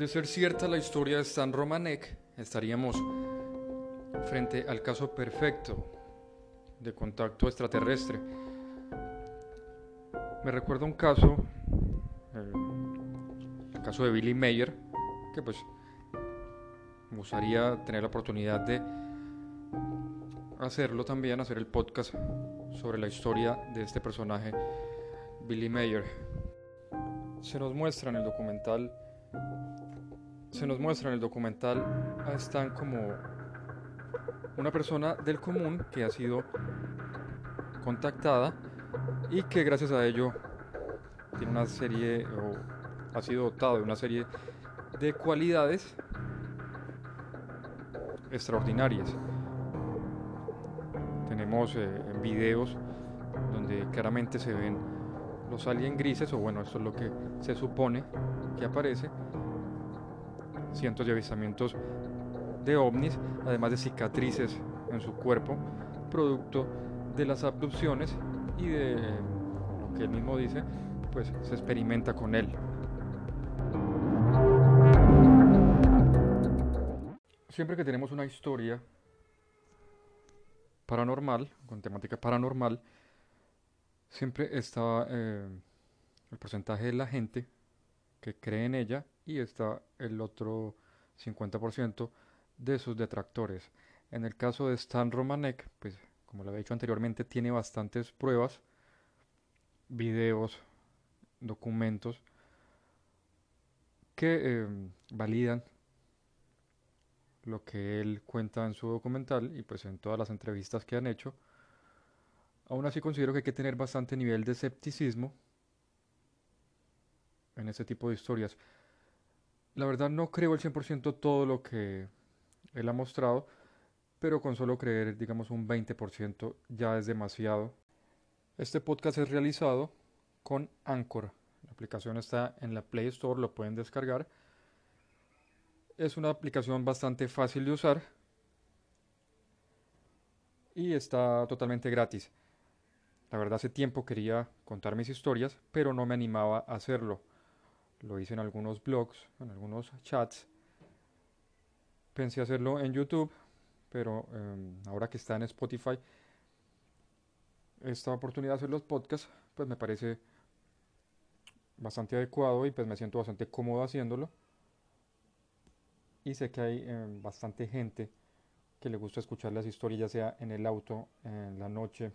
De ser cierta la historia de Stan Romanek, estaríamos frente al caso perfecto de contacto extraterrestre. Me recuerda un caso, eh, el caso de Billy Mayer, que pues me gustaría tener la oportunidad de hacerlo también, hacer el podcast sobre la historia de este personaje, Billy Mayer. Se nos muestra en el documental se nos muestra en el documental a Stan como una persona del común que ha sido contactada y que gracias a ello tiene una serie o ha sido dotado de una serie de cualidades extraordinarias. Tenemos eh, videos donde claramente se ven los aliens grises, o bueno, esto es lo que se supone que aparece, cientos de avistamientos de ovnis, además de cicatrices en su cuerpo, producto de las abducciones y de lo que él mismo dice, pues se experimenta con él. Siempre que tenemos una historia paranormal, con temática paranormal, siempre está eh, el porcentaje de la gente que cree en ella y está el otro 50% de sus detractores. En el caso de Stan Romanek, pues como lo he dicho anteriormente, tiene bastantes pruebas, videos, documentos que eh, validan lo que él cuenta en su documental y pues en todas las entrevistas que han hecho. Aún así considero que hay que tener bastante nivel de escepticismo en ese tipo de historias. La verdad no creo el 100% todo lo que él ha mostrado, pero con solo creer, digamos, un 20% ya es demasiado. Este podcast es realizado con Anchor. La aplicación está en la Play Store, lo pueden descargar. Es una aplicación bastante fácil de usar y está totalmente gratis. La verdad hace tiempo quería contar mis historias, pero no me animaba a hacerlo lo hice en algunos blogs, en algunos chats. Pensé hacerlo en YouTube, pero em, ahora que está en Spotify, esta oportunidad de hacer los podcasts, pues me parece bastante adecuado y pues me siento bastante cómodo haciéndolo. Y sé que hay em, bastante gente que le gusta escuchar las historias, ya sea en el auto, en la noche,